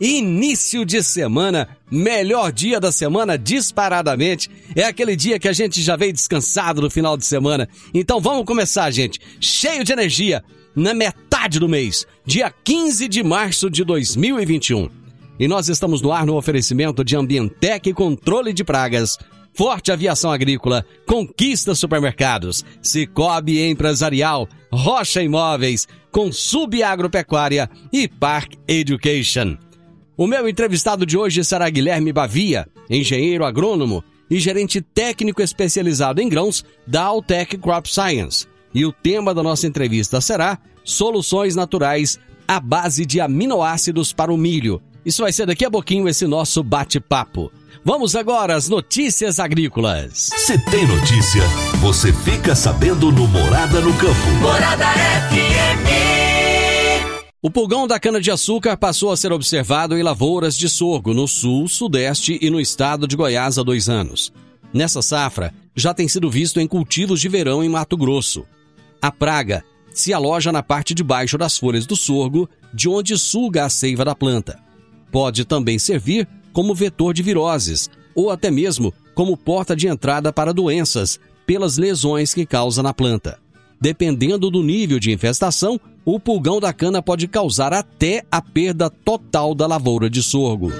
início de semana, melhor dia da semana disparadamente. É aquele dia que a gente já veio descansado no final de semana. Então vamos começar, gente, cheio de energia, na metade do mês, dia 15 de março de 2021. E nós estamos no ar no oferecimento de Ambientec e Controle de Pragas, Forte Aviação Agrícola, Conquista Supermercados, Cicobi Empresarial, Rocha Imóveis, Consub Agropecuária e Park Education. O meu entrevistado de hoje será Guilherme Bavia, engenheiro agrônomo e gerente técnico especializado em grãos da Altec Crop Science. E o tema da nossa entrevista será Soluções Naturais à base de aminoácidos para o milho isso vai ser daqui a pouquinho esse nosso bate-papo. Vamos agora às notícias agrícolas. Se tem notícia, você fica sabendo no Morada no Campo. Morada FM. O pulgão da cana-de-açúcar passou a ser observado em lavouras de sorgo no sul, sudeste e no estado de Goiás há dois anos. Nessa safra, já tem sido visto em cultivos de verão em Mato Grosso. A praga se aloja na parte de baixo das folhas do sorgo, de onde suga a seiva da planta. Pode também servir como vetor de viroses ou até mesmo como porta de entrada para doenças pelas lesões que causa na planta. Dependendo do nível de infestação, o pulgão da cana pode causar até a perda total da lavoura de sorgo.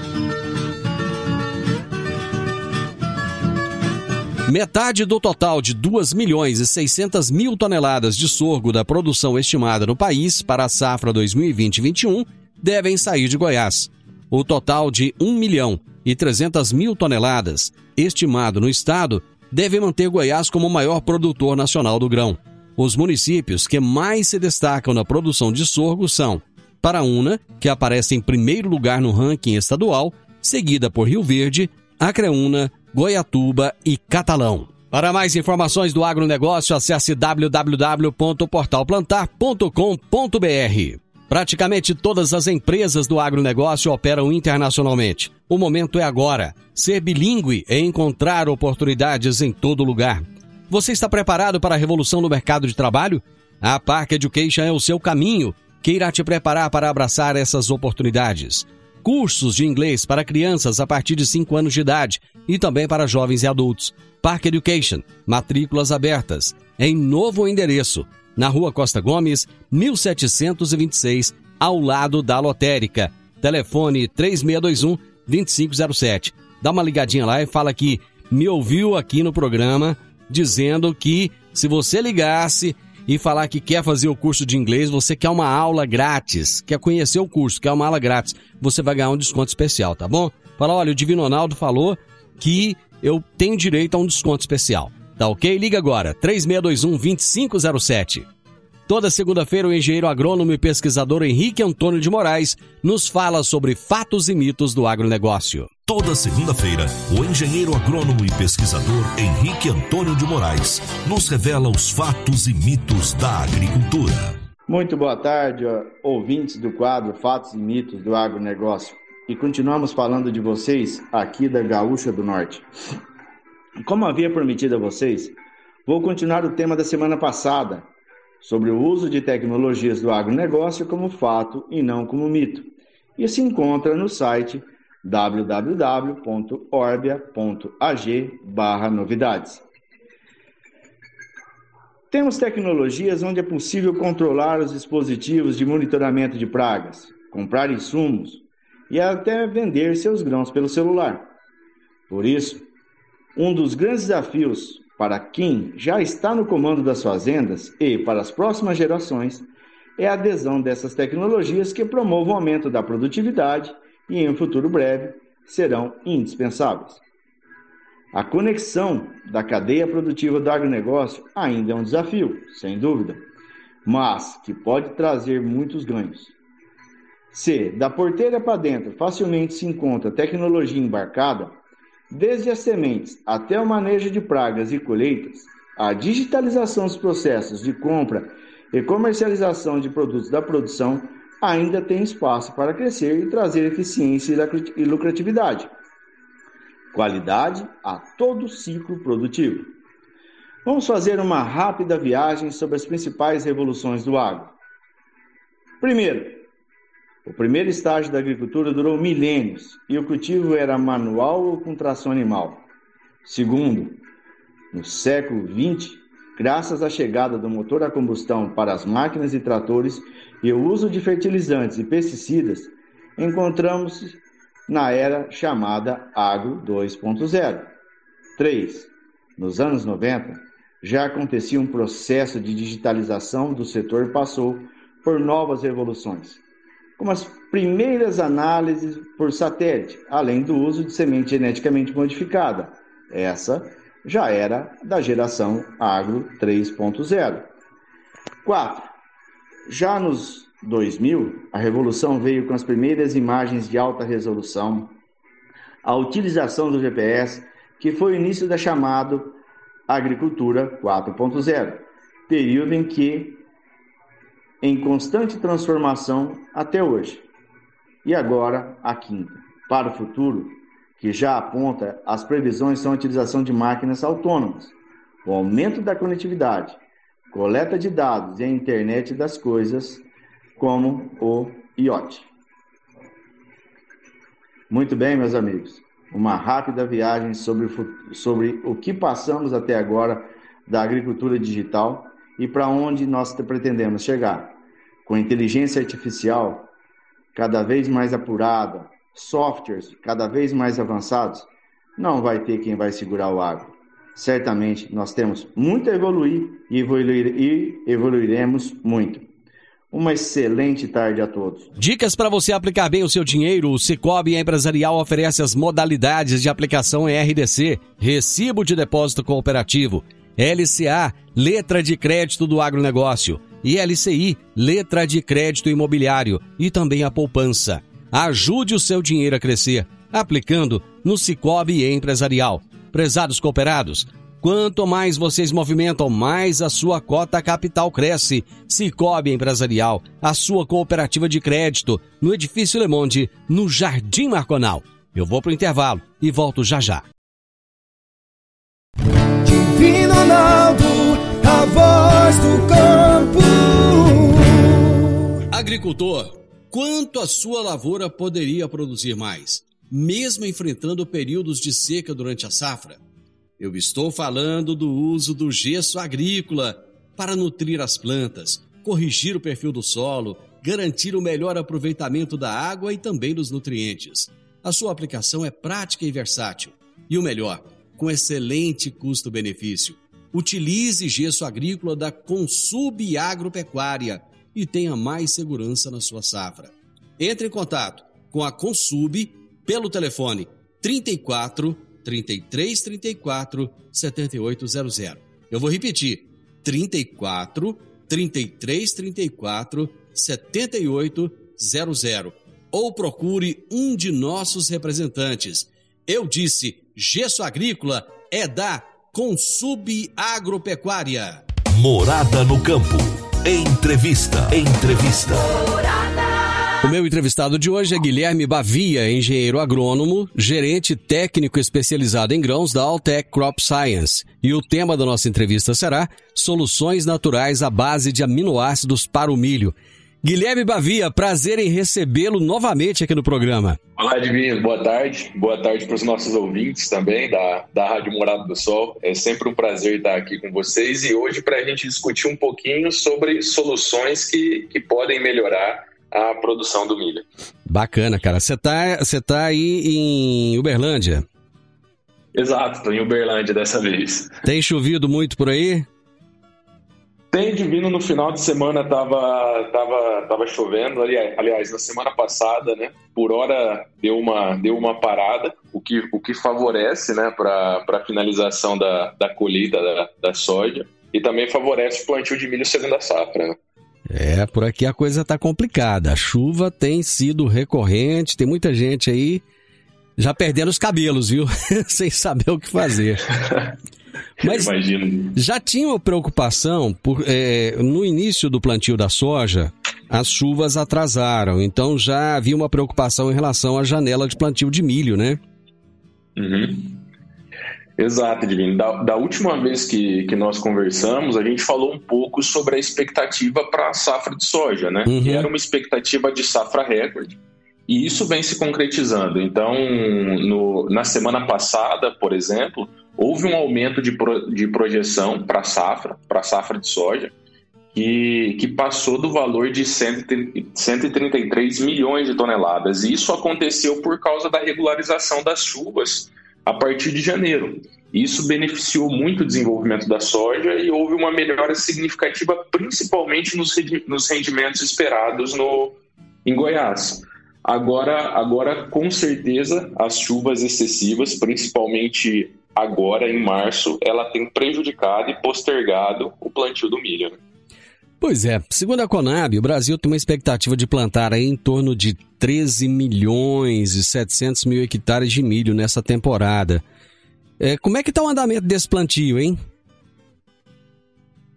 Metade do total de 2 milhões e 600 mil toneladas de sorgo da produção estimada no país para a safra 2020-21 devem sair de Goiás. O total de 1 milhão e 300 mil toneladas, estimado no estado, deve manter Goiás como o maior produtor nacional do grão. Os municípios que mais se destacam na produção de sorgo são Paraúna, que aparece em primeiro lugar no ranking estadual, seguida por Rio Verde, Acreúna, Goiatuba e Catalão. Para mais informações do agronegócio, acesse www.portalplantar.com.br. Praticamente todas as empresas do agronegócio operam internacionalmente. O momento é agora. Ser bilíngue é encontrar oportunidades em todo lugar. Você está preparado para a revolução no mercado de trabalho? A Park Education é o seu caminho, que irá te preparar para abraçar essas oportunidades. Cursos de inglês para crianças a partir de 5 anos de idade e também para jovens e adultos. Park Education, matrículas abertas, em novo endereço na Rua Costa Gomes, 1726, ao lado da lotérica. Telefone 3621 2507. Dá uma ligadinha lá e fala que me ouviu aqui no programa dizendo que se você ligasse e falar que quer fazer o curso de inglês, você quer uma aula grátis, quer conhecer o curso, quer uma aula grátis, você vai ganhar um desconto especial, tá bom? Fala, olha, o Divino Ronaldo falou que eu tenho direito a um desconto especial. Tá ok? Liga agora, 3621-2507. Toda segunda-feira, o engenheiro agrônomo e pesquisador Henrique Antônio de Moraes nos fala sobre fatos e mitos do agronegócio. Toda segunda-feira, o engenheiro agrônomo e pesquisador Henrique Antônio de Moraes nos revela os fatos e mitos da agricultura. Muito boa tarde, ouvintes do quadro Fatos e Mitos do Agronegócio. E continuamos falando de vocês aqui da Gaúcha do Norte. Como havia prometido a vocês, vou continuar o tema da semana passada, sobre o uso de tecnologias do agronegócio como fato e não como mito. E se encontra no site www.orbia.ag/novidades. Temos tecnologias onde é possível controlar os dispositivos de monitoramento de pragas, comprar insumos e até vender seus grãos pelo celular. Por isso, Um dos grandes desafios para quem já está no comando das fazendas e para as próximas gerações é a adesão dessas tecnologias que promovam o aumento da produtividade e, em um futuro breve, serão indispensáveis. A conexão da cadeia produtiva do agronegócio ainda é um desafio, sem dúvida, mas que pode trazer muitos ganhos. Se da porteira para dentro facilmente se encontra tecnologia embarcada, desde as sementes até o manejo de pragas e colheitas, a digitalização dos processos de compra e comercialização de produtos da produção ainda tem espaço para crescer e trazer eficiência e lucratividade. Qualidade a todo ciclo produtivo. Vamos fazer uma rápida viagem sobre as principais revoluções do agro. Primeiro, o primeiro estágio da agricultura durou milênios e o cultivo era manual ou com tração animal. Segundo, no século XX, graças à chegada do motor a combustão para as máquinas e tratores e o uso de fertilizantes e pesticidas, encontramos na era chamada Agro 2.0. 3. Nos anos 90, já acontecia um processo de digitalização do setor e passou por novas revoluções como as primeiras análises por satélite, além do uso de semente geneticamente modificada. Essa já era da geração Agro 3.0. 4. Já nos 2000, a revolução veio com as primeiras imagens de alta resolução, a utilização do GPS, que foi o início da chamada Agricultura 4.0, período em que em constante transformação até hoje. E agora, a quinta, para o futuro, que já aponta as previsões são a utilização de máquinas autônomas, o aumento da conectividade, coleta de dados e a internet das coisas, como o IoT. Muito bem, meus amigos, uma rápida viagem sobre, sobre o que passamos até agora da agricultura digital e para onde nós pretendemos chegar com inteligência artificial cada vez mais apurada, softwares cada vez mais avançados, não vai ter quem vai segurar o agro. Certamente nós temos muito a evoluir e, evoluir, e evoluiremos muito. Uma excelente tarde a todos. Dicas para você aplicar bem o seu dinheiro. O Cicobi Empresarial oferece as modalidades de aplicação em RDC, Recibo de Depósito Cooperativo, LCA, Letra de Crédito do Agronegócio e LCI, letra de crédito imobiliário e também a poupança. Ajude o seu dinheiro a crescer, aplicando no Cicobi Empresarial. Prezados cooperados, quanto mais vocês movimentam, mais a sua cota capital cresce. Cicobi Empresarial, a sua cooperativa de crédito, no Edifício Le Monde, no Jardim Marconal. Eu vou pro intervalo e volto já já. Divino Ronaldo, a voz do campo. Agricultor, quanto a sua lavoura poderia produzir mais, mesmo enfrentando períodos de seca durante a safra? Eu estou falando do uso do gesso agrícola para nutrir as plantas, corrigir o perfil do solo, garantir o melhor aproveitamento da água e também dos nutrientes. A sua aplicação é prática e versátil. E o melhor, com excelente custo-benefício. Utilize gesso agrícola da Consub Agropecuária e tenha mais segurança na sua safra. Entre em contato com a Consub pelo telefone 34 33 34 7800. Eu vou repetir: 34 33 34 7800 ou procure um de nossos representantes. Eu disse: gesso agrícola é da Consub Agropecuária. Morada no campo. Entrevista. Entrevista. O meu entrevistado de hoje é Guilherme Bavia, engenheiro agrônomo, gerente técnico especializado em grãos da Altec Crop Science. E o tema da nossa entrevista será Soluções naturais à base de aminoácidos para o milho. Guilherme Bavia, prazer em recebê-lo novamente aqui no programa. Olá, Edvinho, boa tarde. Boa tarde para os nossos ouvintes também da, da Rádio Morado do Sol. É sempre um prazer estar aqui com vocês e hoje para a gente discutir um pouquinho sobre soluções que, que podem melhorar a produção do milho. Bacana, cara. Você tá, você tá aí em Uberlândia? Exato, estou em Uberlândia dessa vez. Tem chovido muito por aí? Tem divino no final de semana tava tava tava chovendo ali, aliás, na semana passada, né? Por hora deu uma deu uma parada, o que o que favorece, né, para para finalização da, da colheita da, da soja e também favorece o plantio de milho segunda safra. É, por aqui a coisa tá complicada. A chuva tem sido recorrente, tem muita gente aí já perdendo os cabelos, viu? Sem saber o que fazer. Mas Imagino. já tinha uma preocupação por, é, no início do plantio da soja, as chuvas atrasaram, então já havia uma preocupação em relação à janela de plantio de milho, né? Uhum. Exato, Divino. Da, da, última vez que, que nós conversamos, a gente falou um pouco sobre a expectativa para a safra de soja, né? Uhum. Que era uma expectativa de safra recorde. E isso vem se concretizando. Então, no, na semana passada, por exemplo, houve um aumento de, pro, de projeção para a safra, para safra de soja, que, que passou do valor de 133 milhões de toneladas. E isso aconteceu por causa da regularização das chuvas a partir de janeiro. Isso beneficiou muito o desenvolvimento da soja e houve uma melhora significativa, principalmente nos, rendimentos esperados no, em Goiás. Agora, agora, com certeza, as chuvas excessivas, principalmente agora em março, ela tem prejudicado e postergado o plantio do milho. Né? Pois é, segundo a Conab, o Brasil tem uma expectativa de plantar em torno de 13 milhões e 700 mil hectares de milho nessa temporada. É, como é que está o andamento desse plantio, hein?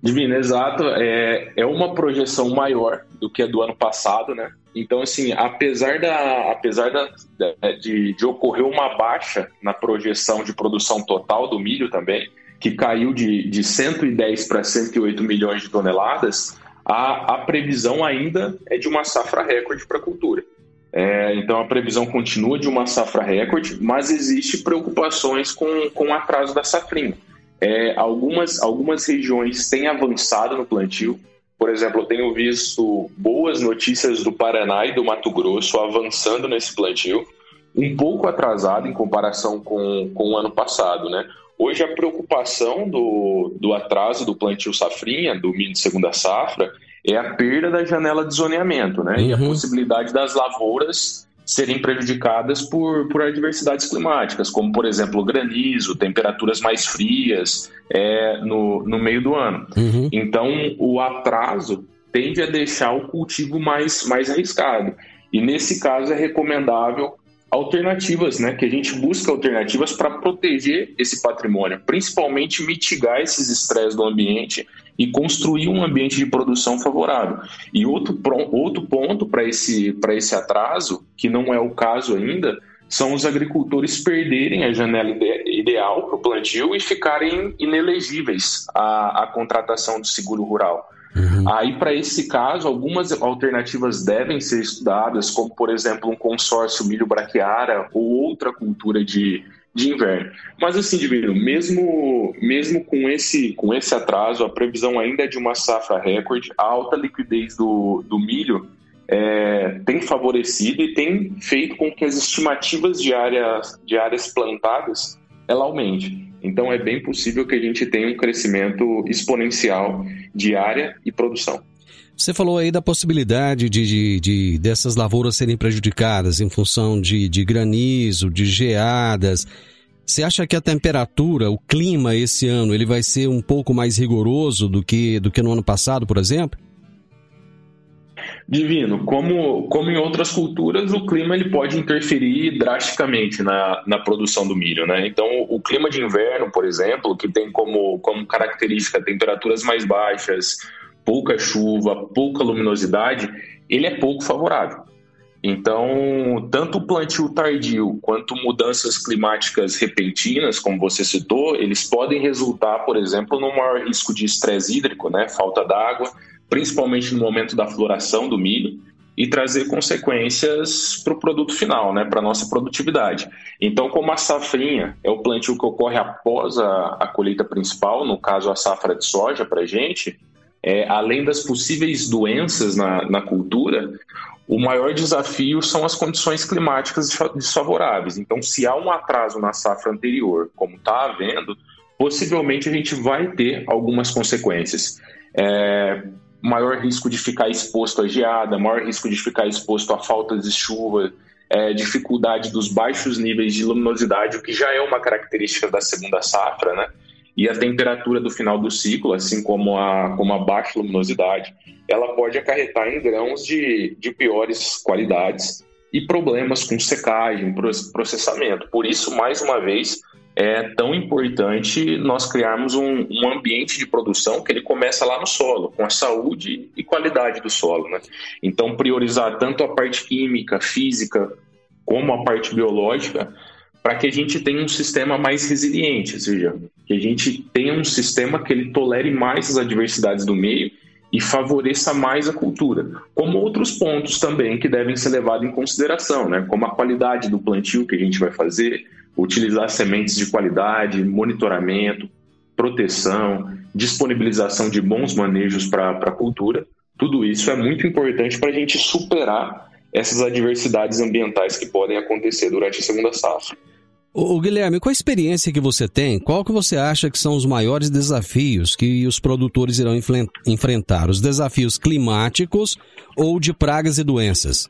Divino, exato. É, é uma projeção maior do que a do ano passado, né? Então, assim, apesar, da, apesar da, de, de ocorrer uma baixa na projeção de produção total do milho também, que caiu de, de 110 para 108 milhões de toneladas, a, a previsão ainda é de uma safra recorde para a cultura. É, então a previsão continua de uma safra recorde, mas existe preocupações com, com o atraso da safrinha. É, algumas, algumas regiões têm avançado no plantio, por exemplo, eu tenho visto boas notícias do Paraná e do Mato Grosso avançando nesse plantio, um pouco atrasado em comparação com, com o ano passado, né? Hoje a preocupação do, do atraso do plantio safrinha, do milho de segunda safra, é a perda da janela de zoneamento, né? Uhum. E a uhum. possibilidade das lavouras serem prejudicadas por, por adversidades climáticas, como, por exemplo, granizo, temperaturas mais frias é, no, no meio do ano. Uhum. Então, o atraso tende a deixar o cultivo mais, mais arriscado. E, nesse caso, é recomendável alternativas, né? Que a gente busca alternativas para proteger esse patrimônio, principalmente mitigar esses estresses do ambiente e construir um ambiente de produção favorável. E outro, outro ponto para esse, esse atraso, que não é o caso ainda, são os agricultores perderem a janela ide ideal para o plantio e ficarem inelegíveis à, à contratação do seguro rural. Uhum. Aí, para esse caso, algumas alternativas devem ser estudadas, como, por exemplo, um consórcio milho braquiara ou outra cultura de, de inverno. Mas assim, Divino, mesmo, mesmo com, esse, com esse atraso, a previsão ainda é de uma safra recorde, a alta liquidez do, do milho é, tem favorecido e tem feito com que as estimativas de áreas, de áreas plantadas ela aumente. Então é bem possível que a gente tenha um crescimento exponencial de área e produção. Você falou aí da possibilidade de, de, de, dessas lavouras serem prejudicadas em função de, de granizo, de geadas. Você acha que a temperatura, o clima esse ano, ele vai ser um pouco mais rigoroso do que, do que no ano passado, por exemplo? Divino, como, como em outras culturas, o clima ele pode interferir drasticamente na, na produção do milho. Né? Então, o clima de inverno, por exemplo, que tem como, como característica temperaturas mais baixas, pouca chuva, pouca luminosidade, ele é pouco favorável. Então, tanto o plantio tardio quanto mudanças climáticas repentinas, como você citou, eles podem resultar, por exemplo, no maior risco de estresse hídrico, né? falta d'água, principalmente no momento da floração do milho, e trazer consequências para o produto final, né, para a nossa produtividade. Então, como a safrinha é o plantio que ocorre após a, a colheita principal, no caso a safra de soja para a gente, é, além das possíveis doenças na, na cultura, o maior desafio são as condições climáticas desfavoráveis. Então, se há um atraso na safra anterior, como está havendo, possivelmente a gente vai ter algumas consequências. É, maior risco de ficar exposto à geada, maior risco de ficar exposto à falta de chuva, é, dificuldade dos baixos níveis de luminosidade, o que já é uma característica da segunda safra, né? E a temperatura do final do ciclo, assim como a, como a baixa luminosidade, ela pode acarretar em grãos de, de piores qualidades e problemas com secagem, processamento. Por isso, mais uma vez, é tão importante nós criarmos um, um, ambiente de produção que ele começa lá no solo, com a saúde e qualidade do solo. Né? Então, priorizar tanto a parte química, física, como a parte biológica, para que a gente tenha um sistema mais resiliente, ou seja, que a gente tenha um sistema que ele tolere mais as adversidades do meio e favoreça mais a cultura, como outros pontos também que devem ser levados em consideração, né? como a qualidade do plantio que a gente vai fazer, utilizar sementes de qualidade, monitoramento, proteção, disponibilização de bons manejos para a cultura. Tudo isso é muito importante para a gente superar essas adversidades ambientais que podem acontecer durante a segunda safra. O Guilherme, qual a experiência que você tem? Qual que você acha que são os maiores desafios que os produtores irão enfrentar? Os desafios climáticos ou de pragas e doenças?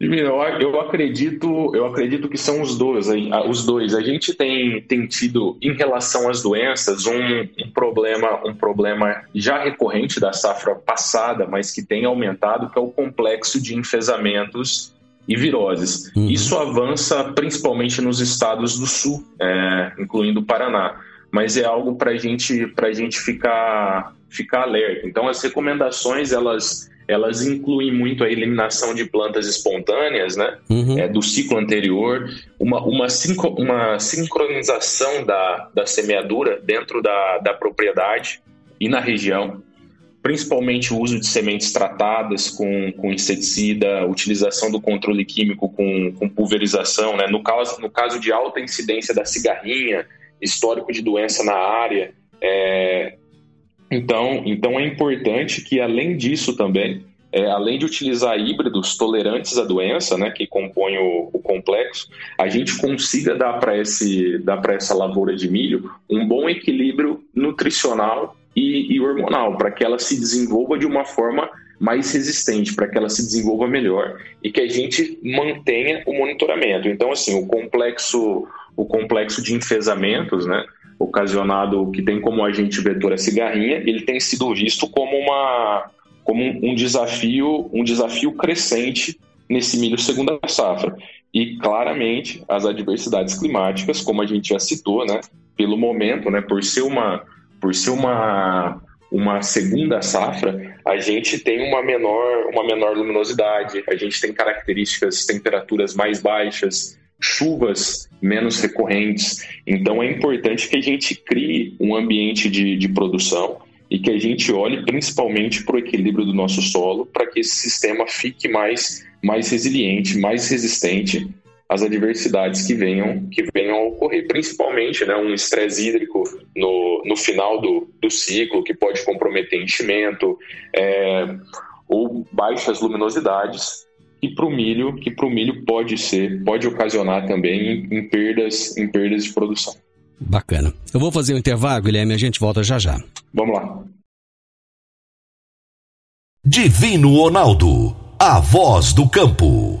Eu acredito, eu acredito que são os dois. Os dois. A gente tem, tem tido, em relação às doenças, um, um, problema, um problema já recorrente da safra passada, mas que tem aumentado, que é o complexo de enfesamentos e viroses. Uhum. Isso avança principalmente nos estados do sul, é, incluindo o Paraná. Mas é algo para gente, a gente ficar, ficar alerta. Então, as recomendações elas elas incluem muito a eliminação de plantas espontâneas, né? Uhum. É, do ciclo anterior, uma, uma, sincro, uma sincronização da, da semeadura dentro da, da propriedade e na região, principalmente o uso de sementes tratadas com, com inseticida, utilização do controle químico com, com pulverização, né? No caso, no caso de alta incidência da cigarrinha, histórico de doença na área, é, então, então é importante que, além disso também, é, além de utilizar híbridos tolerantes à doença, né, que compõem o, o complexo, a gente consiga dar para essa lavoura de milho um bom equilíbrio nutricional e, e hormonal, para que ela se desenvolva de uma forma mais resistente, para que ela se desenvolva melhor e que a gente mantenha o monitoramento. Então, assim, o complexo, o complexo de enfesamentos, né, ocasionado que tem como agente vetor a cigarrinha, ele tem sido visto como uma como um desafio, um desafio crescente nesse milho segunda safra. E claramente as adversidades climáticas, como a gente já citou, né, pelo momento, né, por ser uma por ser uma uma segunda safra, a gente tem uma menor, uma menor luminosidade, a gente tem características, temperaturas mais baixas, chuvas menos recorrentes. Então é importante que a gente crie um ambiente de, de produção e que a gente olhe principalmente para o equilíbrio do nosso solo para que esse sistema fique mais, mais resiliente, mais resistente às adversidades que venham, que venham a ocorrer, principalmente né, um estresse hídrico no, no final do, do ciclo, que pode comprometer enchimento, é, ou baixas luminosidades, e para o milho, que para o milho pode ser, pode ocasionar também em, em, perdas, em perdas de produção. Bacana. Eu vou fazer um intervalo, Guilherme, a gente volta já já. Vamos lá. Divino Ronaldo, a voz do campo.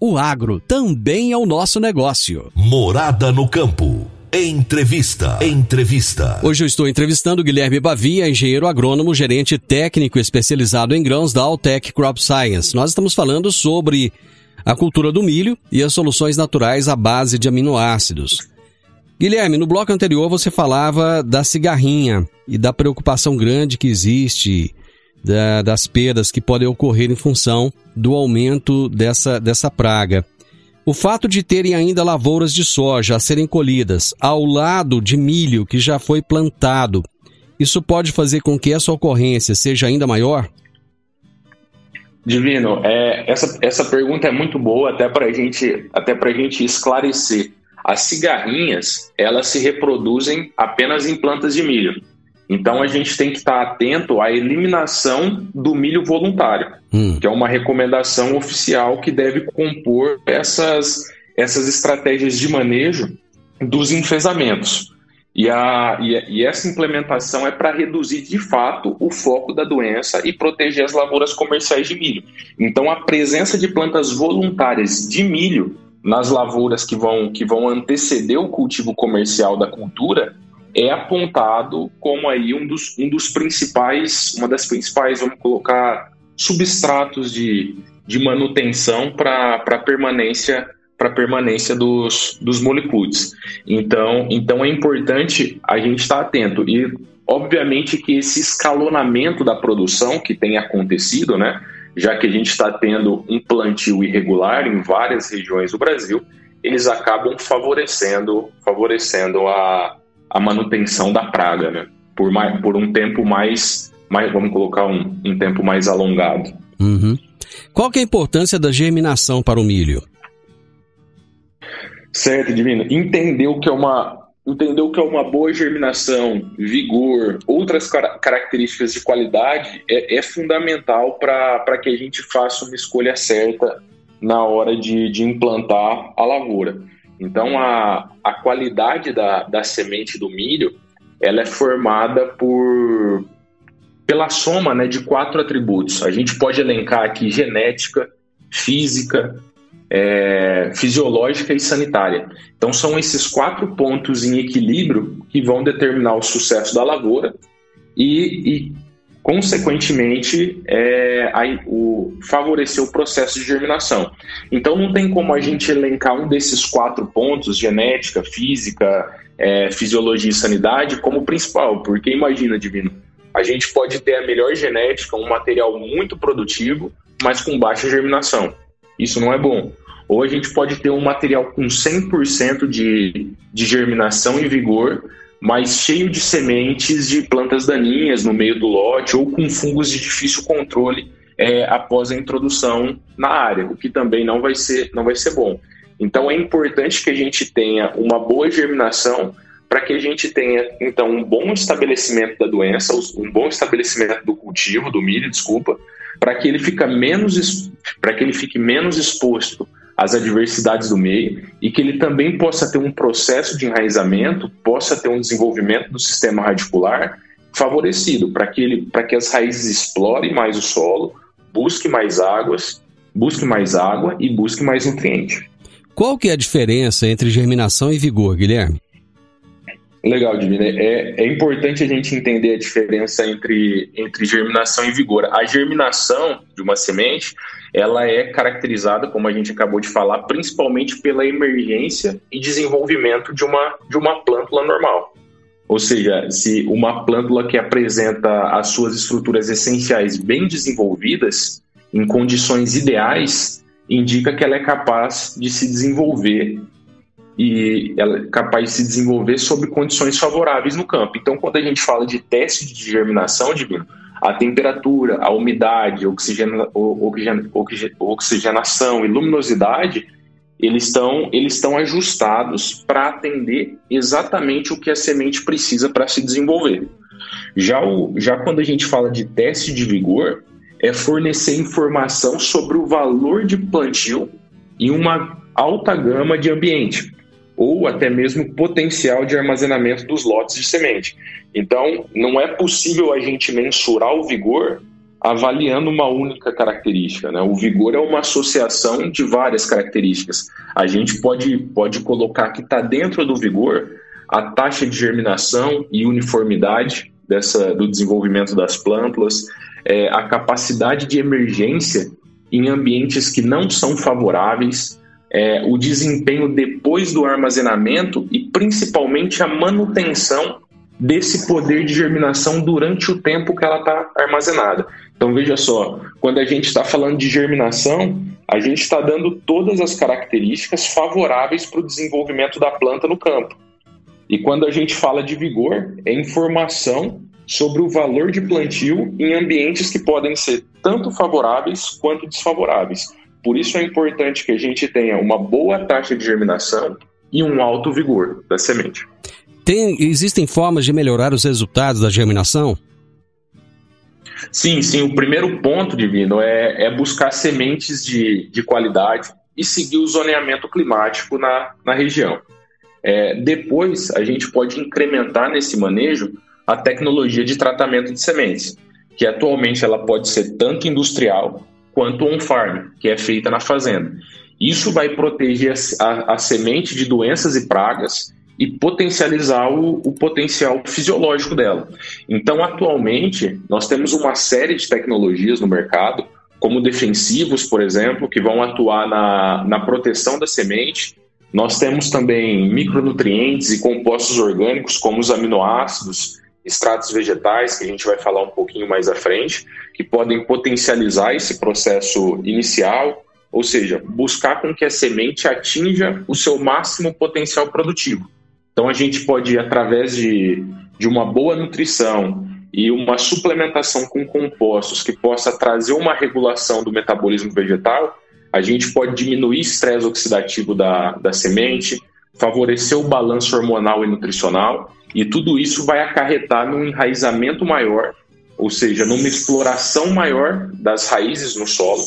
O agro também é o nosso negócio. Morada no campo. Entrevista. Entrevista. Hoje eu estou entrevistando Guilherme Bavia, engenheiro agrônomo, gerente técnico especializado em grãos da Altec Crop Science. Nós estamos falando sobre a cultura do milho e as soluções naturais à base de aminoácidos. Guilherme, no bloco anterior você falava da cigarrinha e da preocupação grande que existe da, das perdas que podem ocorrer em função do aumento dessa, dessa praga. O fato de terem ainda lavouras de soja a serem colhidas ao lado de milho que já foi plantado, isso pode fazer com que essa ocorrência seja ainda maior? Divino, é, essa, essa pergunta é muito boa até para gente, até a gente esclarecer. As cigarrinhas, elas se reproduzem apenas em plantas de milho. Então a gente tem que estar atento à eliminação do milho voluntário, hum. que é uma recomendação oficial que deve compor essas, essas estratégias de manejo dos enfesamentos. E, a, e, e essa implementação é para reduzir de fato o foco da doença e proteger as lavouras comerciais de milho. Então, a presença de plantas voluntárias de milho nas lavouras que vão, que vão anteceder o cultivo comercial da cultura é apontado como aí um dos, um dos principais, uma das principais, vamos colocar, substratos de, de manutenção para a permanência para permanência dos, dos molecules. Então, então é importante a gente estar atento e obviamente que esse escalonamento da produção que tem acontecido, né, já que a gente está tendo um plantio irregular em várias regiões do Brasil, eles acabam favorecendo, favorecendo a, a manutenção da praga, né? Por, mais, por um tempo mais, mais, vamos colocar um, um tempo mais alongado. Uhum. Qual que é a importância da germinação para o milho? Certo, Divino. Entender o que é uma entender o que é uma boa germinação, vigor, outras car características de qualidade é, é fundamental para que a gente faça uma escolha certa na hora de, de implantar a lavoura. Então, a, a qualidade da, da semente do milho ela é formada por pela soma né, de quatro atributos. A gente pode elencar aqui genética, física, é, fisiológica e sanitária. Então, são esses quatro pontos em equilíbrio que vão determinar o sucesso da lavoura e, e consequentemente, é, aí, o, favorecer o processo de germinação. Então, não tem como a gente elencar um desses quatro pontos, genética, física, é, fisiologia e sanidade, como principal, porque imagina, Divino, a gente pode ter a melhor genética, um material muito produtivo, mas com baixa germinação. Isso não é bom. Ou a gente pode ter um material com 100% de, de germinação e vigor, mas cheio de sementes de plantas daninhas no meio do lote ou com fungos de difícil controle é, após a introdução na área, o que também não vai ser, não vai ser bom. Então é importante que a gente tenha uma boa germinação para que a gente tenha então um bom estabelecimento da doença, um bom estabelecimento do cultivo, do milho, desculpa, para que ele fique menos para que ele fique menos exposto as adversidades do meio e que ele também possa ter um processo de enraizamento, possa ter um desenvolvimento do sistema radicular favorecido para que ele, que as raízes explorem mais o solo, busque mais águas, busque mais água e busque mais nutriente. Qual que é a diferença entre germinação e vigor, Guilherme? Legal, Divina. É, é importante a gente entender a diferença entre, entre germinação e vigor. A germinação de uma semente, ela é caracterizada, como a gente acabou de falar, principalmente pela emergência e desenvolvimento de uma, de uma plântula normal. Ou seja, se uma plântula que apresenta as suas estruturas essenciais bem desenvolvidas, em condições ideais, indica que ela é capaz de se desenvolver e ela é capaz de se desenvolver sob condições favoráveis no campo. Então, quando a gente fala de teste de germinação, Divino, a temperatura, a umidade, oxigena, oxigena, oxigenação e luminosidade, eles estão eles estão ajustados para atender exatamente o que a semente precisa para se desenvolver. Já, o, já quando a gente fala de teste de vigor, é fornecer informação sobre o valor de plantio em uma alta gama de ambiente ou até mesmo potencial de armazenamento dos lotes de semente. Então, não é possível a gente mensurar o vigor avaliando uma única característica. Né? O vigor é uma associação de várias características. A gente pode, pode colocar que está dentro do vigor a taxa de germinação e uniformidade dessa, do desenvolvimento das plântulas, é, a capacidade de emergência em ambientes que não são favoráveis, é, o desempenho depois do armazenamento e principalmente a manutenção desse poder de germinação durante o tempo que ela está armazenada. Então veja só, quando a gente está falando de germinação, a gente está dando todas as características favoráveis para o desenvolvimento da planta no campo. E quando a gente fala de vigor, é informação sobre o valor de plantio em ambientes que podem ser tanto favoráveis quanto desfavoráveis. Por isso é importante que a gente tenha uma boa taxa de germinação e um alto vigor da semente. Tem, existem formas de melhorar os resultados da germinação? Sim, sim. O primeiro ponto, Divino, é, é buscar sementes de, de qualidade e seguir o zoneamento climático na, na região. É, depois, a gente pode incrementar nesse manejo a tecnologia de tratamento de sementes, que atualmente ela pode ser tanto industrial quanto on-farm, que é feita na fazenda. Isso vai proteger a, a, a semente de doenças e pragas e potencializar o, o, potencial fisiológico dela. Então, atualmente, nós temos uma série de tecnologias no mercado, como defensivos, por exemplo, que vão atuar na, na proteção da semente. Nós temos também micronutrientes e compostos orgânicos, como os aminoácidos, extratos vegetais, que a gente vai falar um pouquinho mais à frente, que podem potencializar esse processo inicial, ou seja, buscar com que a semente atinja o seu máximo potencial produtivo. Então, a gente pode, através de, de uma boa nutrição e uma suplementação com compostos que possa trazer uma regulação do metabolismo vegetal, a gente pode diminuir o estresse oxidativo da, da semente, favorecer o balanço hormonal e nutricional, e tudo isso vai acarretar num enraizamento maior, ou seja, numa exploração maior das raízes no solo,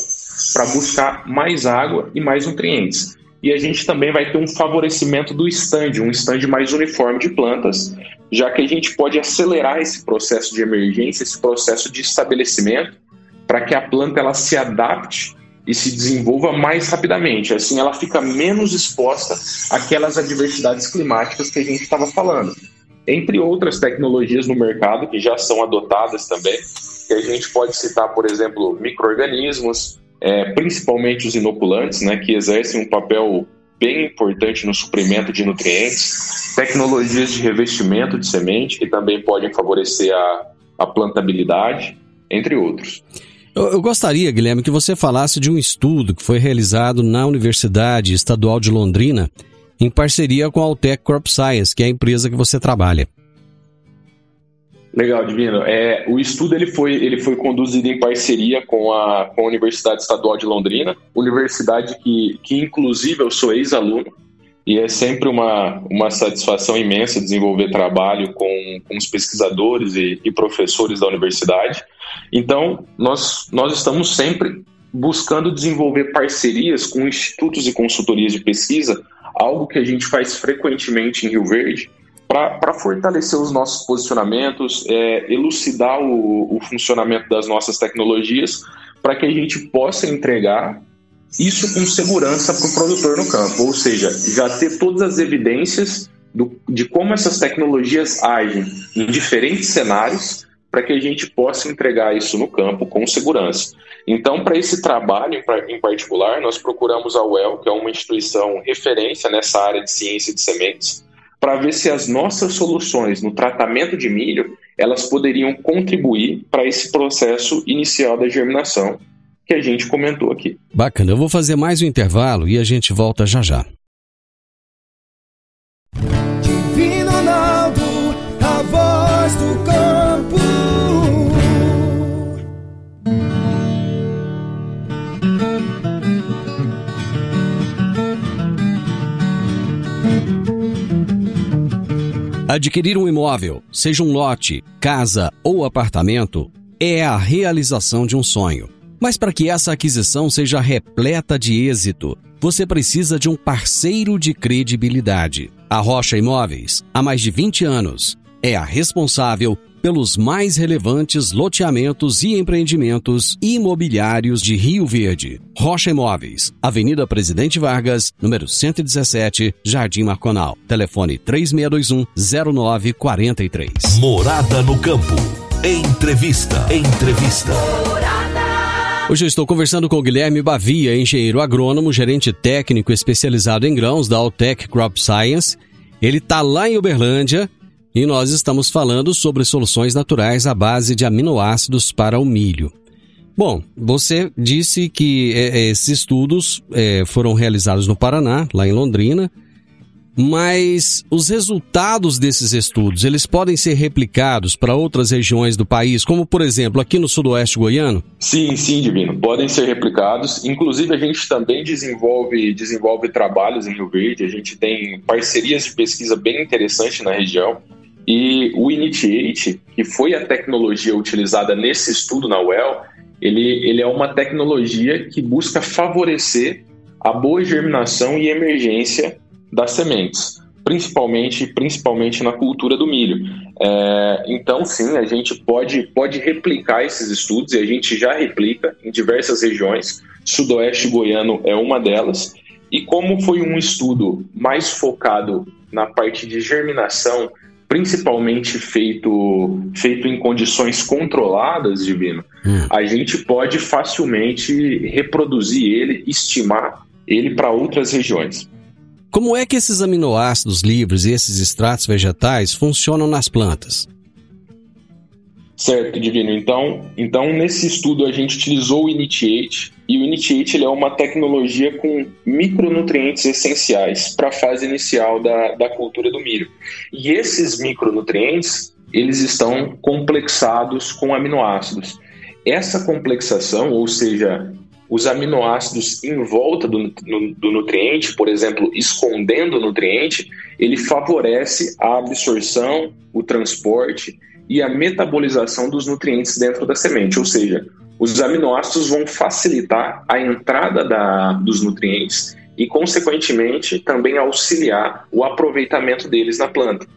para buscar mais água e mais nutrientes e a gente também vai ter um favorecimento do stand, um stand mais uniforme de plantas, já que a gente pode acelerar esse processo de emergência, esse processo de estabelecimento, para que a planta ela se adapte e se desenvolva mais rapidamente. Assim, ela fica menos exposta àquelas adversidades climáticas que a gente estava falando. Entre outras tecnologias no mercado que já são adotadas também, que a gente pode citar, por exemplo, micro-organismos, é, principalmente os inoculantes, né, que exercem um papel bem importante no suprimento de nutrientes, tecnologias de revestimento de semente, que também podem favorecer a, a plantabilidade, entre outros. Eu, eu gostaria, Guilherme, que você falasse de um estudo que foi realizado na Universidade Estadual de Londrina, em parceria com a Altec Crop Science, que é a empresa que você trabalha. Legal, Divino. É, o estudo ele foi, ele foi conduzido em parceria com a, com a Universidade Estadual de Londrina, universidade que, que inclusive eu sou ex-aluno, e é sempre uma, uma satisfação imensa desenvolver trabalho com, com os pesquisadores e, e professores da universidade. Então, nós, nós estamos sempre buscando desenvolver parcerias com institutos e consultorias de pesquisa, algo que a gente faz frequentemente em Rio Verde, para fortalecer os nossos posicionamentos, é, elucidar o, o funcionamento das nossas tecnologias, para que a gente possa entregar isso com segurança para o produtor no campo, ou seja, já ter todas as evidências do, de como essas tecnologias agem em diferentes cenários para que a gente possa entregar isso no campo com segurança. Então, para esse trabalho em particular, nós procuramos a UEL, que é uma instituição referência nessa área de ciência de sementes, para ver se as nossas soluções no tratamento de milho elas poderiam contribuir para esse processo inicial da germinação que a gente comentou aqui. Bacana, eu vou fazer mais um intervalo e a gente volta já já. Adquirir um imóvel, seja um lote, casa ou apartamento, é a realização de um sonho. Mas para que essa aquisição seja repleta de êxito, você precisa de um parceiro de credibilidade. A Rocha Imóveis, há mais de 20 anos, é a responsável pelos mais relevantes loteamentos e empreendimentos imobiliários de Rio Verde. Rocha Imóveis, Avenida Presidente Vargas, número 117, Jardim Marconal. Telefone 3621-0943. Morada no Campo. Entrevista. Entrevista. Morada. Hoje eu estou conversando com o Guilherme Bavia, engenheiro agrônomo, gerente técnico especializado em grãos da Altec Crop Science. Ele está lá em Uberlândia e nós estamos falando sobre soluções naturais à base de aminoácidos para o milho. Bom, você disse que é, é esses estudos é, foram realizados no Paraná, lá em Londrina, mas os resultados desses estudos, eles podem ser replicados para outras regiões do país, como por exemplo aqui no sudoeste goiano? Sim, sim, Divino, podem ser replicados. Inclusive a gente também desenvolve, desenvolve trabalhos em Rio Verde, a gente tem parcerias de pesquisa bem interessantes na região. E o Initiate, que foi a tecnologia utilizada nesse estudo na UEL, ele, ele é uma tecnologia que busca favorecer a boa germinação e emergência das sementes, principalmente, principalmente na cultura do milho. É, então, sim, a gente pode, pode replicar esses estudos e a gente já replica em diversas regiões. Sudoeste goiano é uma delas. E como foi um estudo mais focado na parte de germinação, principalmente feito, feito em condições controladas, Divino, hum. a gente pode facilmente reproduzir ele, estimar ele para outras regiões. Como é que esses aminoácidos livres e esses extratos vegetais funcionam nas plantas? Certo, Divino. Então, então, nesse estudo a gente utilizou o Initiate, e o Initiate ele é uma tecnologia com micronutrientes essenciais para a fase inicial da, da cultura do milho. E esses micronutrientes, eles estão complexados com aminoácidos. Essa complexação, ou seja, os aminoácidos em volta do, do, nutriente, por exemplo, escondendo o nutriente, ele favorece a absorção, o transporte e a metabolização dos nutrientes dentro da semente, ou seja, os aminoácidos vão facilitar a entrada da, dos nutrientes e, consequentemente, também auxiliar o aproveitamento deles na planta.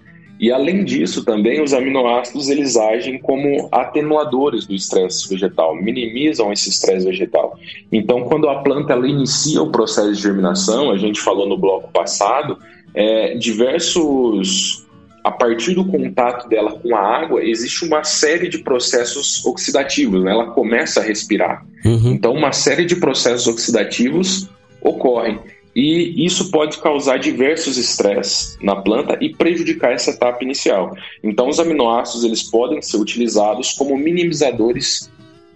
E além disso, também os aminoácidos eles agem como atenuadores do estresse vegetal, minimizam esse estresse vegetal. Então, quando a planta ela inicia o processo de germinação, a gente falou no bloco passado, é, diversos a partir do contato dela com a água, existe uma série de processos oxidativos, né? ela começa a respirar. Uhum. Então, uma série de processos oxidativos ocorrem e isso pode causar diversos estresses na planta e prejudicar essa etapa inicial. Então, os aminoácidos eles podem ser utilizados como minimizadores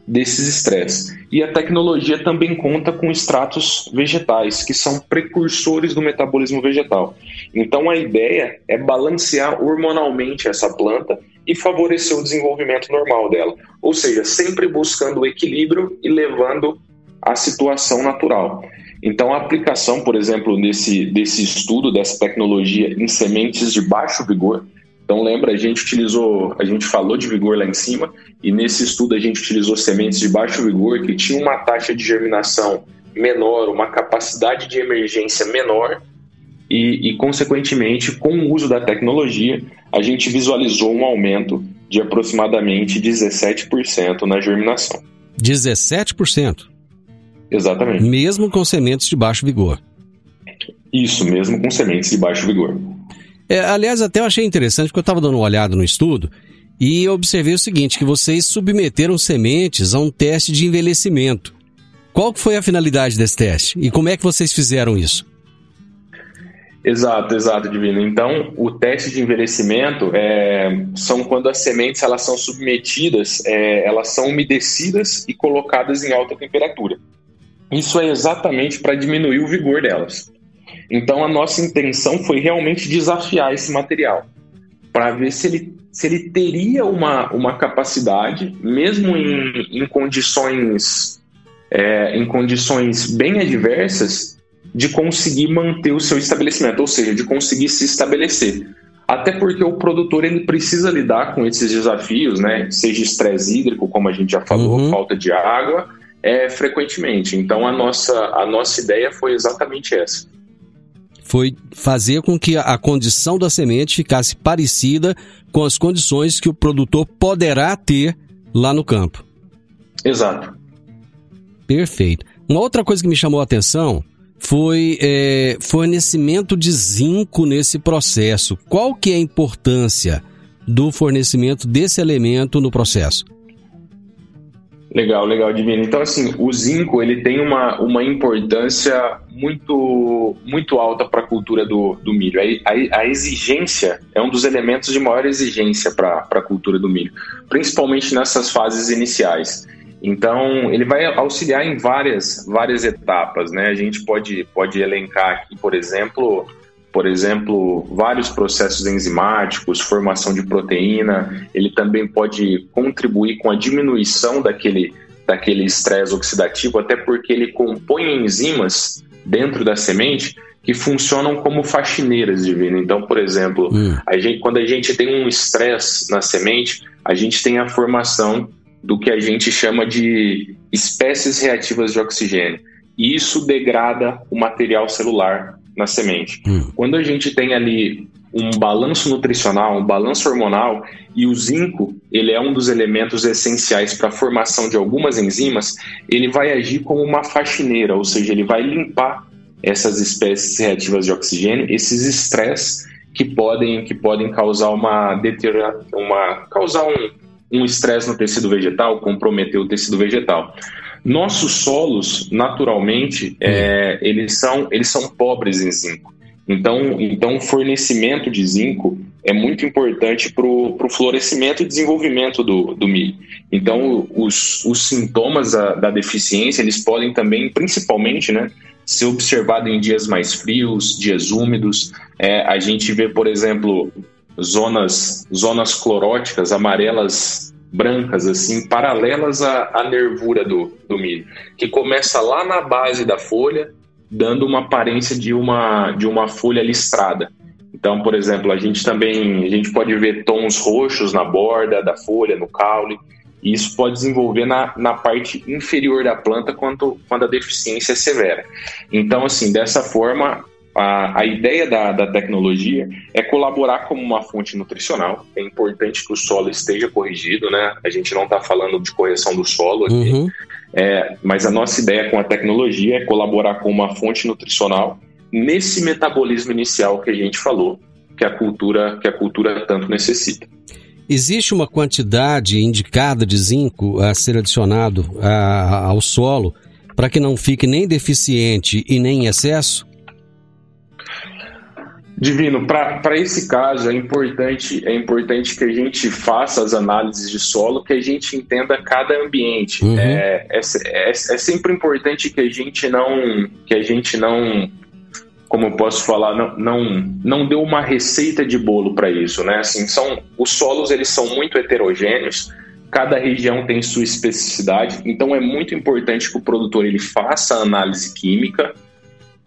desses estresses. E a tecnologia também conta com extratos vegetais, que são precursores do metabolismo vegetal. Então, a ideia é balancear hormonalmente essa planta e favorecer o desenvolvimento normal dela. Ou seja, sempre buscando o equilíbrio e levando a situação natural. Então, a aplicação, por exemplo, desse, desse estudo, dessa tecnologia em sementes de baixo vigor, então lembra, a gente utilizou, a gente falou de vigor lá em cima, e nesse estudo a gente utilizou sementes de baixo vigor que tinham uma taxa de germinação menor, uma capacidade de emergência menor, e, e consequentemente, com o uso da tecnologia, a gente visualizou um aumento de aproximadamente 17% na germinação. 17%? Exatamente. Mesmo com sementes de baixo vigor. Isso, mesmo com sementes de baixo vigor. É, aliás, até eu achei interessante, porque eu estava dando uma olhada no estudo e observei o seguinte, que vocês submeteram sementes a um teste de envelhecimento. Qual foi a finalidade desse teste? E como é que vocês fizeram isso? Exato, exato, Divino. Então, o teste de envelhecimento é, são quando as sementes elas são submetidas, é, elas são umedecidas e colocadas em alta temperatura. Isso é exatamente para diminuir o vigor delas. Então a nossa intenção foi realmente desafiar esse material para ver se ele, se ele teria uma, uma capacidade, mesmo em, em condições é, em condições bem adversas, de conseguir manter o seu estabelecimento, ou seja, de conseguir se estabelecer. Até porque o produtor ele precisa lidar com esses desafios, né? Seja estresse hídrico, como a gente já falou, uhum. falta de água, é, frequentemente. Então a nossa, a nossa ideia foi exatamente essa. Foi fazer com que a condição da semente ficasse parecida com as condições que o produtor poderá ter lá no campo. Exato. Perfeito. Uma outra coisa que me chamou a atenção foi é, fornecimento de zinco nesse processo. Qual que é a importância do fornecimento desse elemento no processo? Legal, legal, Divino. Então, assim, o zinco ele tem uma, uma importância muito, muito alta para a cultura do, do milho. A, a, a, exigência é um dos elementos de maior exigência para a cultura do milho, principalmente nessas fases iniciais. Então, ele vai auxiliar em várias, várias etapas, né? A gente pode, pode elencar aqui, por exemplo, por exemplo, vários processos enzimáticos, formação de proteína, ele também pode contribuir com a diminuição daquele daquele estresse oxidativo, até porque ele compõe enzimas dentro da semente que funcionam como faxineiras divino. Então, por exemplo, hum. a gente, quando a gente tem um estresse na semente, a gente tem a formação do que a gente chama de espécies reativas de oxigênio. E isso degrada o material celular na semente. Hum. Quando a gente tem ali um balanço nutricional, um balanço hormonal, e o zinco, ele é um dos elementos essenciais para a formação de algumas enzimas, ele vai agir como uma faxineira, ou seja, ele vai limpar essas espécies reativas de oxigênio, esses estresses que podem que podem causar uma deterioração, uma causar um estresse um no tecido vegetal, comprometer o tecido vegetal. Nossos solos, naturalmente, é, eles, são, eles são pobres em zinco. Então, então, o fornecimento de zinco é muito importante para o florescimento e desenvolvimento do, do milho. Então, os, os sintomas da, da, deficiência, eles podem também, principalmente, né, ser observado em dias mais frios, dias úmidos. É, a gente vê, por exemplo, zonas, zonas cloróticas, amarelas brancas, assim, paralelas à, à nervura do, do milho, que começa lá na base da folha, dando uma aparência de uma, de uma folha listrada. Então, por exemplo, a gente também a gente pode ver tons roxos na borda da folha, no caule, e isso pode desenvolver na, na parte inferior da planta quando, quando a deficiência é severa. Então, assim, dessa forma, a, a ideia da, da tecnologia é colaborar como uma fonte nutricional. É importante que o solo esteja corrigido, né? A gente não está falando de correção do solo aqui, uhum. é, mas a nossa ideia com a tecnologia é colaborar com uma fonte nutricional nesse metabolismo inicial que a gente falou, que a cultura, que a cultura tanto necessita. Existe uma quantidade indicada de zinco a ser adicionado a, ao solo para que não fique nem deficiente e nem em excesso? Divino, para esse caso é importante, é importante que a gente faça as análises de solo, que a gente entenda cada ambiente. Uhum. É, é, é, é, sempre importante que a gente não, que a gente não, como eu posso falar, não, não, não deu uma receita de bolo para isso, né? Assim, são os solos eles são muito heterogêneos. Cada região tem sua especificidade, então é muito importante que o produtor ele faça a análise química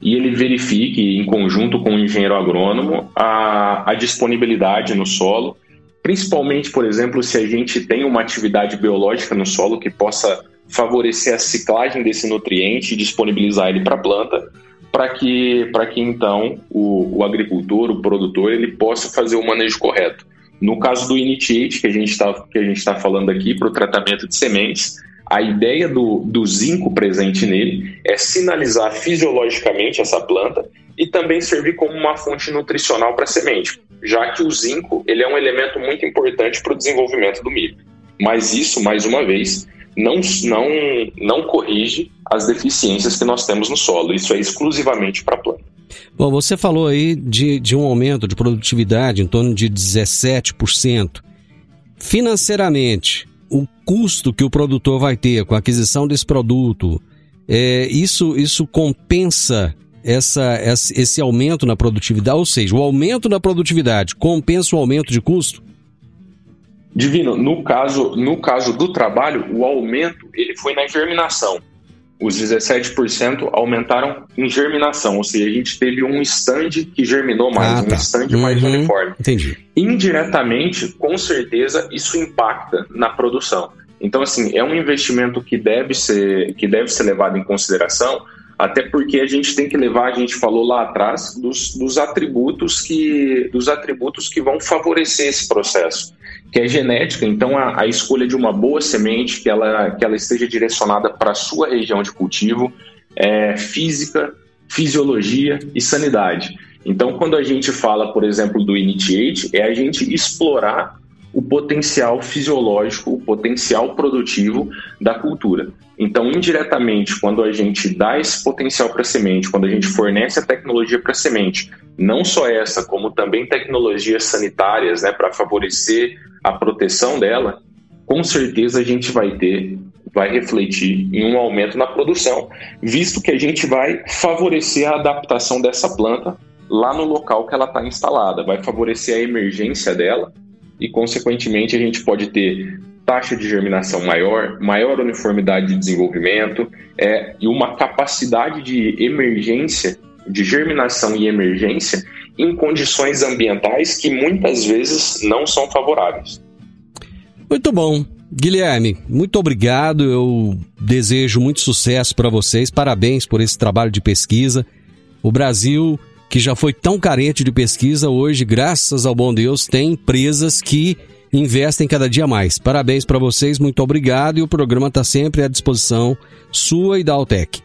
e ele verifique, em conjunto com o engenheiro agrônomo, a, a disponibilidade no solo, principalmente, por exemplo, se a gente tem uma atividade biológica no solo que possa favorecer a ciclagem desse nutriente e disponibilizar ele para a planta, para que, que então o, o, agricultor, o produtor, ele possa fazer o manejo correto. No caso do Initiate, que a gente está tá falando aqui, para o tratamento de sementes, a ideia do, do zinco presente nele é sinalizar fisiologicamente essa planta e também servir como uma fonte nutricional para a semente, já que o zinco ele é um elemento muito importante para o desenvolvimento do milho. Mas isso, mais uma vez, não, não, não corrige as deficiências que nós temos no solo. Isso é exclusivamente para a planta. Bom, você falou aí de, de um aumento de produtividade em torno de 17%. Financeiramente, o custo que o produtor vai ter com a aquisição desse produto, é, isso, isso compensa essa, esse aumento na produtividade? Ou seja, o aumento na produtividade compensa o aumento de custo? Divino, no caso, no caso do trabalho, o aumento ele foi na germinação os 17% aumentaram em germinação, ou seja, a gente teve um stand que germinou mais, ah, tá. um stand uhum, mais uniforme. Entendi. Indiretamente, com certeza, isso impacta na produção. Então, assim, é um investimento que deve ser, que deve ser levado em consideração, até porque a gente tem que levar, a gente falou lá atrás, dos, dos atributos que dos atributos que vão favorecer esse processo que é genética, então a, a, escolha de uma boa semente, que ela, que ela esteja direcionada para a sua região de cultivo, é, física, fisiologia e sanidade. Então, quando a gente fala, por exemplo, do Initiate, é a gente explorar o potencial fisiológico, o potencial produtivo da cultura. Então, indiretamente, quando a gente dá esse potencial para a semente, quando a gente fornece a tecnologia para a semente, não só essa, como também tecnologias sanitárias né, para favorecer a proteção dela, com certeza a gente vai ter, vai refletir em um aumento na produção, visto que a gente vai favorecer a adaptação dessa planta lá no local que ela está instalada, vai favorecer a emergência dela e, consequentemente, a gente pode ter taxa de germinação maior, maior uniformidade de desenvolvimento é, e uma capacidade de emergência, de germinação e emergência em condições ambientais que muitas vezes não são favoráveis. Muito bom. Guilherme, muito obrigado. Eu desejo muito sucesso para vocês. Parabéns por esse trabalho de pesquisa. O Brasil que já foi tão carente de pesquisa, hoje, graças ao bom Deus, tem empresas que investem cada dia mais. Parabéns para vocês, muito obrigado e o programa está sempre à disposição sua e da Altec.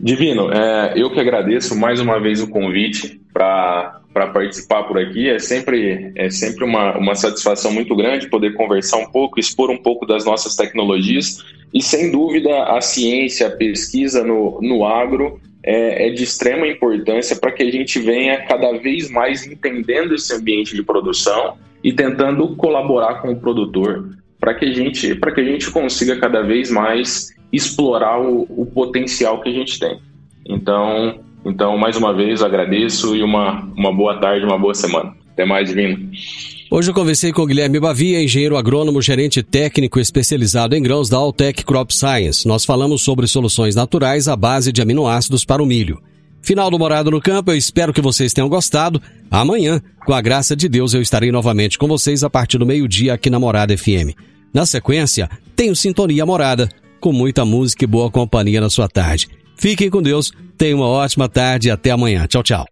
Divino, é, eu que agradeço mais uma vez o convite para participar por aqui. É sempre, é sempre uma, uma satisfação muito grande poder conversar um pouco, expor um pouco das nossas tecnologias. E sem dúvida, a ciência, a pesquisa no, no agro é, é de extrema importância para que a gente venha cada vez mais entendendo esse ambiente de produção e tentando colaborar com o produtor para que a gente para que a gente consiga cada vez mais explorar o, o potencial que a gente tem. Então, então mais uma vez agradeço e uma, uma boa tarde, uma boa semana. Até mais, Vino. Hoje eu conversei com o Guilherme Bavia, engenheiro agrônomo, gerente técnico especializado em grãos da Altec Crop Science. Nós falamos sobre soluções naturais à base de aminoácidos para o milho. Final do Morado no Campo, eu espero que vocês tenham gostado. Amanhã, com a graça de Deus, eu estarei novamente com vocês a partir do meio-dia aqui na Morada FM. Na sequência, tenho Sintonia Morada, com muita música e boa companhia na sua tarde. Fiquem com Deus, tenham uma ótima tarde e até amanhã. Tchau, tchau.